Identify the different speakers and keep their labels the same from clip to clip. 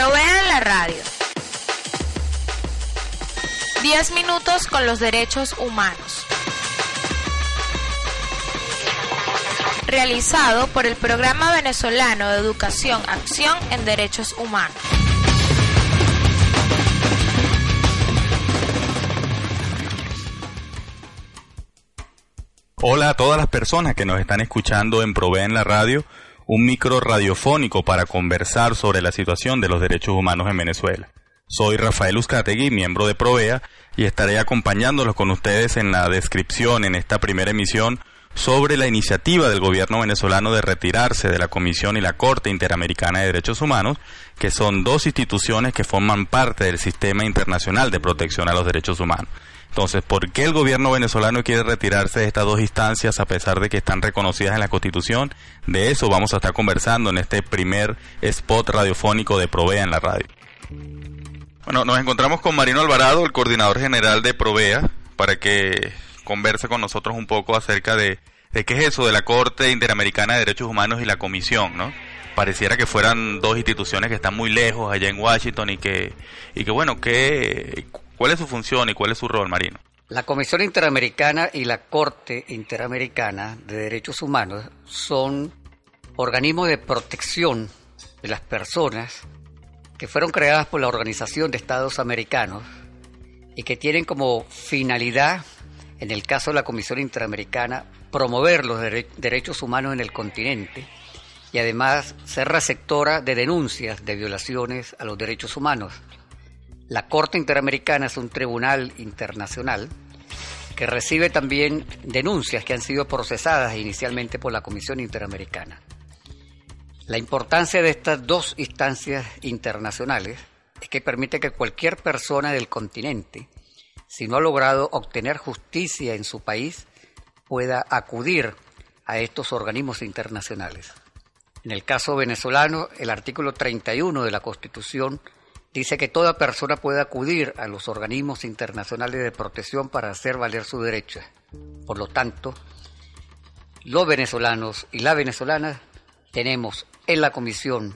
Speaker 1: Provean la radio. 10 minutos con los derechos humanos. Realizado por el Programa Venezolano de Educación Acción en Derechos Humanos.
Speaker 2: Hola a todas las personas que nos están escuchando en Provea en la radio, un micro radiofónico para conversar sobre la situación de los derechos humanos en Venezuela. Soy Rafael Uzcategui, miembro de Provea, y estaré acompañándolos con ustedes en la descripción en esta primera emisión sobre la iniciativa del gobierno venezolano de retirarse de la Comisión y la Corte Interamericana de Derechos Humanos, que son dos instituciones que forman parte del sistema internacional de protección a los derechos humanos. Entonces, ¿por qué el gobierno venezolano quiere retirarse de estas dos instancias a pesar de que están reconocidas en la Constitución? De eso vamos a estar conversando en este primer spot radiofónico de Provea en la radio. Bueno, nos encontramos con Marino Alvarado, el coordinador general de Provea, para que converse con nosotros un poco acerca de, qué es eso de la Corte Interamericana de Derechos Humanos y la Comisión, ¿no? Pareciera que fueran dos instituciones que están muy lejos allá en Washington y que, y que bueno, que, ¿Cuál es su función y cuál es su rol, Marino?
Speaker 3: La Comisión Interamericana y la Corte Interamericana de Derechos Humanos son organismos de protección de las personas que fueron creadas por la Organización de Estados Americanos y que tienen como finalidad, en el caso de la Comisión Interamericana, promover los derechos humanos en el continente y además ser receptora de denuncias de violaciones a los derechos humanos. La Corte Interamericana es un tribunal internacional que recibe también denuncias que han sido procesadas inicialmente por la Comisión Interamericana. La importancia de estas dos instancias internacionales es que permite que cualquier persona del continente, si no ha logrado obtener justicia en su país, pueda acudir a estos organismos internacionales. En el caso venezolano, el artículo 31 de la Constitución dice que toda persona puede acudir a los organismos internacionales de protección para hacer valer su derecho. Por lo tanto, los venezolanos y las venezolanas tenemos en la Comisión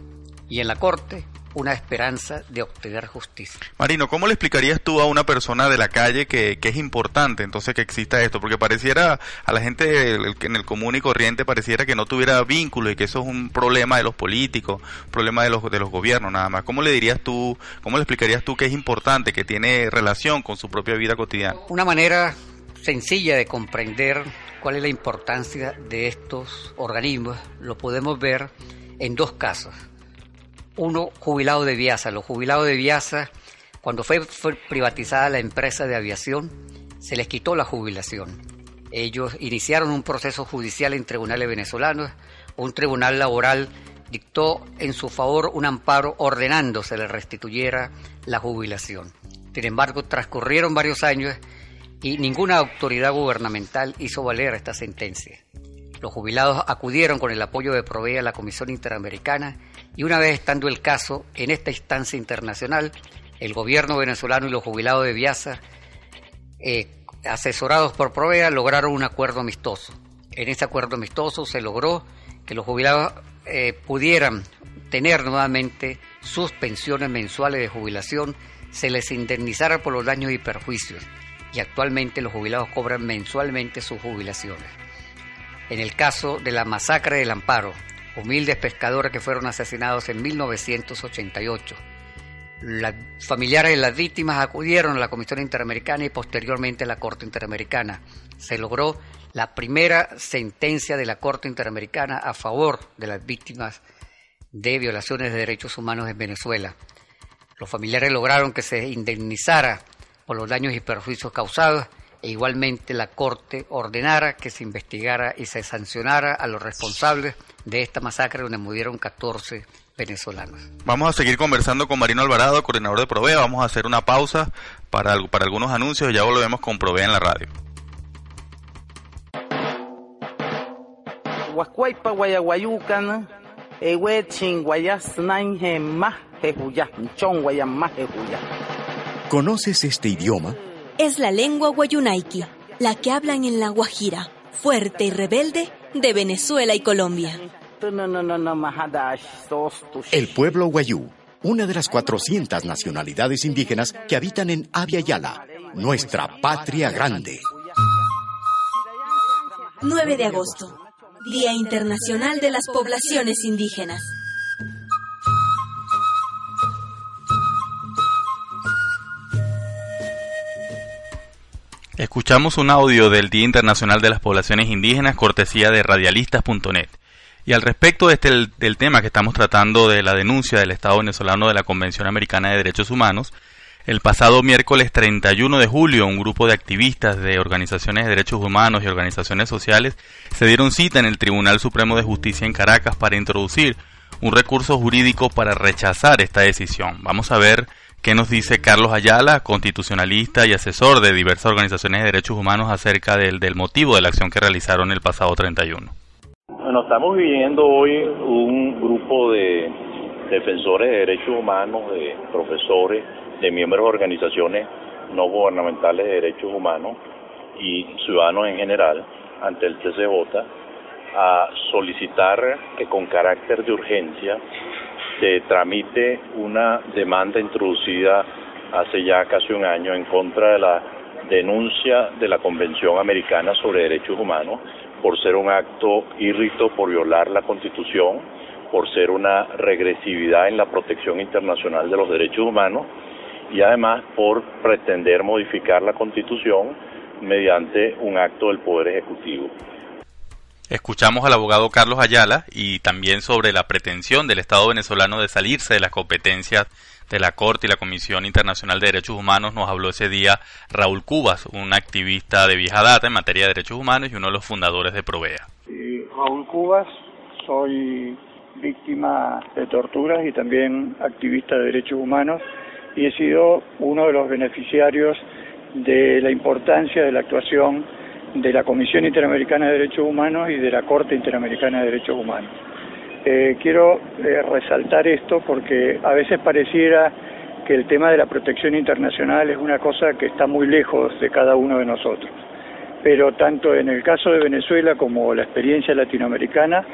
Speaker 3: y en la Corte una esperanza de obtener justicia.
Speaker 2: Marino, ¿cómo le explicarías tú a una persona de la calle que, es importante entonces que exista esto? Porque pareciera a la gente en el común y corriente pareciera que no tuviera vínculo y que eso es un problema de los políticos, problema de los, de los gobiernos nada más. ¿Cómo le dirías tú, cómo le explicarías tú que es importante, que tiene relación con su propia vida cotidiana?
Speaker 3: Una manera sencilla de comprender cuál es la importancia de estos organismos lo podemos ver en dos casos uno jubilado de Viasa. Los jubilados de Viasa, cuando fue, privatizada la empresa de aviación, se les quitó la jubilación. Ellos iniciaron un proceso judicial en tribunales venezolanos. Un tribunal laboral dictó en su favor un amparo ordenando se les restituyera la jubilación. Sin embargo, transcurrieron varios años y ninguna autoridad gubernamental hizo valer esta sentencia. Los jubilados acudieron con el apoyo de Provea a la Comisión Interamericana y una vez estando el caso en esta instancia internacional, el gobierno venezolano y los jubilados de Viasa, eh, asesorados por Provea, lograron un acuerdo amistoso. En ese acuerdo amistoso se logró que los jubilados eh, pudieran tener nuevamente sus pensiones mensuales de jubilación, se les indemnizara por los daños y perjuicios, y actualmente los jubilados cobran mensualmente sus jubilaciones. En el caso de la masacre del Amparo, humildes pescadores que fueron asesinados en 1988. Los familiares de las víctimas acudieron a la Comisión Interamericana y posteriormente a la Corte Interamericana. Se logró la primera sentencia de la Corte Interamericana a favor de las víctimas de violaciones de derechos humanos en Venezuela. Los familiares lograron que se indemnizara por los daños y perjuicios causados e igualmente la Corte ordenara que se investigara y se sancionara a los responsables de esta masacre donde murieron 14 venezolanos.
Speaker 2: Vamos a seguir conversando con Marino Alvarado, coordinador de Provea. Vamos a hacer una pausa para, para algunos anuncios y ya volvemos con Provea en la radio.
Speaker 4: ¿Conoces este idioma?
Speaker 5: Es la lengua guayunaiki, la que hablan en la Guajira, fuerte y rebelde de Venezuela y Colombia.
Speaker 4: El pueblo guayú una de las 400 nacionalidades indígenas que habitan en Abya Yala, nuestra patria grande.
Speaker 5: 9 de agosto, Día Internacional de las Poblaciones Indígenas.
Speaker 2: Escuchamos un audio del Día Internacional de las Poblaciones Indígenas, cortesía de radialistas.net. Y al respecto de este, del tema que estamos tratando de la denuncia del Estado venezolano de la Convención Americana de Derechos Humanos, el pasado miércoles 31 de julio, un grupo de activistas de organizaciones de derechos humanos y organizaciones sociales se dieron cita en el Tribunal Supremo de Justicia en Caracas para introducir un recurso jurídico para rechazar esta decisión. Vamos a ver qué nos dice Carlos Ayala, constitucionalista y asesor de diversas organizaciones de derechos humanos acerca del, del motivo de la acción que realizaron el pasado 31.
Speaker 6: Bueno, estamos viviendo hoy un grupo de defensores de derechos humanos, de profesores, de miembros de organizaciones no gubernamentales de derechos humanos y ciudadanos en general ante el TCJ a solicitar que con carácter de urgencia se tramite una demanda introducida hace ya casi un año en contra de la denuncia de la Convención Americana sobre Derechos Humanos por ser un acto irrito, por violar la Constitución, por ser una regresividad en la protección internacional de los derechos humanos y además por pretender modificar la Constitución mediante un acto del Poder Ejecutivo.
Speaker 2: Escuchamos al abogado Carlos Ayala y también sobre la pretensión del Estado venezolano de salirse de las competencias de la Corte y la Comisión Internacional de Derechos Humanos nos habló ese día Raúl Cubas, un activista de vieja data en materia de derechos humanos y uno de los fundadores de Provea.
Speaker 7: Raúl Cubas, soy víctima de torturas y también activista de derechos humanos y he sido uno de los beneficiarios de la importancia de la actuación de la Comisión Interamericana de Derechos Humanos y de la Corte Interamericana de Derechos Humanos. Eh, quiero eh, resaltar esto porque a veces pareciera que el tema de la protección internacional es una cosa que está muy lejos de cada uno de nosotros. Pero tanto en el caso de Venezuela como la experiencia latinoamericana,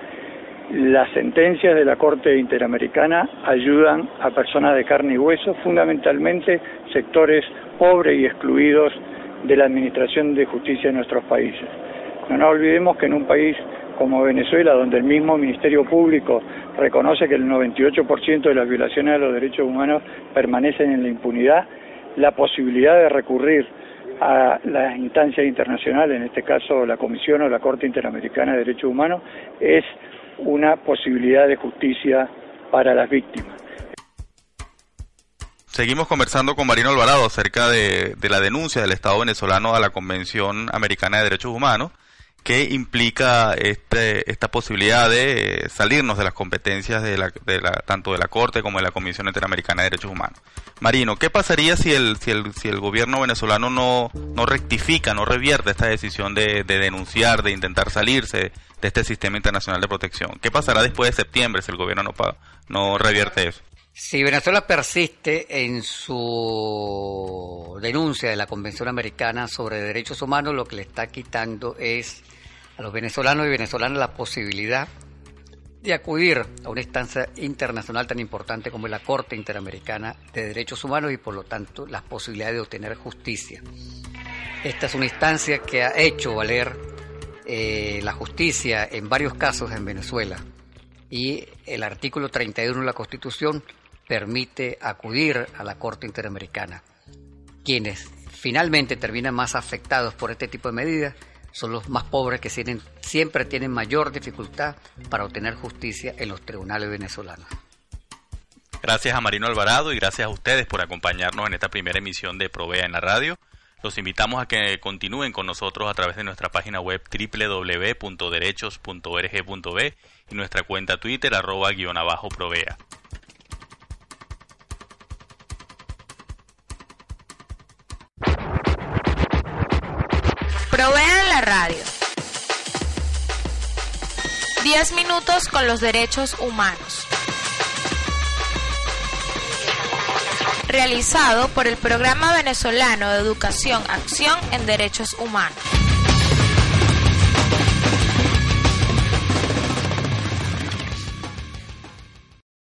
Speaker 7: las sentencias de la Corte Interamericana ayudan a personas de carne y hueso, fundamentalmente sectores pobres y excluidos de la administración de justicia en nuestros países. No nos olvidemos que en un país como Venezuela, donde el mismo Ministerio Público reconoce que el 98% de las violaciones a los derechos humanos permanecen en la impunidad, la posibilidad de recurrir a las instancias internacionales, en este caso la Comisión o la Corte Interamericana de Derechos Humanos, es una posibilidad de justicia para las víctimas.
Speaker 2: Seguimos conversando con Marino Alvarado acerca de, la denuncia del Estado venezolano a la Convención Americana de Derechos Humanos, que implica este, esta posibilidad de salirnos de las competencias de la, de la, tanto de la Corte como de la Comisión Interamericana de Derechos Humanos. Marino, ¿qué pasaría si el, gobierno venezolano no, rectifica, no revierte esta decisión de, de denunciar, de intentar salirse de este sistema internacional de protección? ¿Qué pasará después de septiembre si el gobierno no, no revierte eso?
Speaker 3: Si Venezuela persiste en su denuncia de la Convención Americana sobre Derechos Humanos, lo que le está quitando es a los venezolanos y venezolanas la posibilidad de acudir a una instancia internacional tan importante como la Corte Interamericana de Derechos Humanos y por lo tanto las posibilidades de obtener justicia. Esta es una instancia que ha hecho valer eh, la justicia en varios casos en Venezuela y el artículo 31 de la Constitución permite acudir a la Corte Interamericana. Quienes finalmente terminan más afectados por este tipo de medidas son los más pobres que tienen, siempre tienen mayor dificultad para obtener justicia en los tribunales venezolanos.
Speaker 2: Gracias a Marino Alvarado y gracias a ustedes por acompañarnos en esta primera emisión de Provea en la radio. Los invitamos a que continúen con nosotros a través de nuestra página web www.derechos.org.b y nuestra cuenta Twitter arroba guion abajo provea.
Speaker 1: 10 minutos con los derechos humanos. Realizado por el Programa Venezolano de Educación Acción en Derechos Humanos.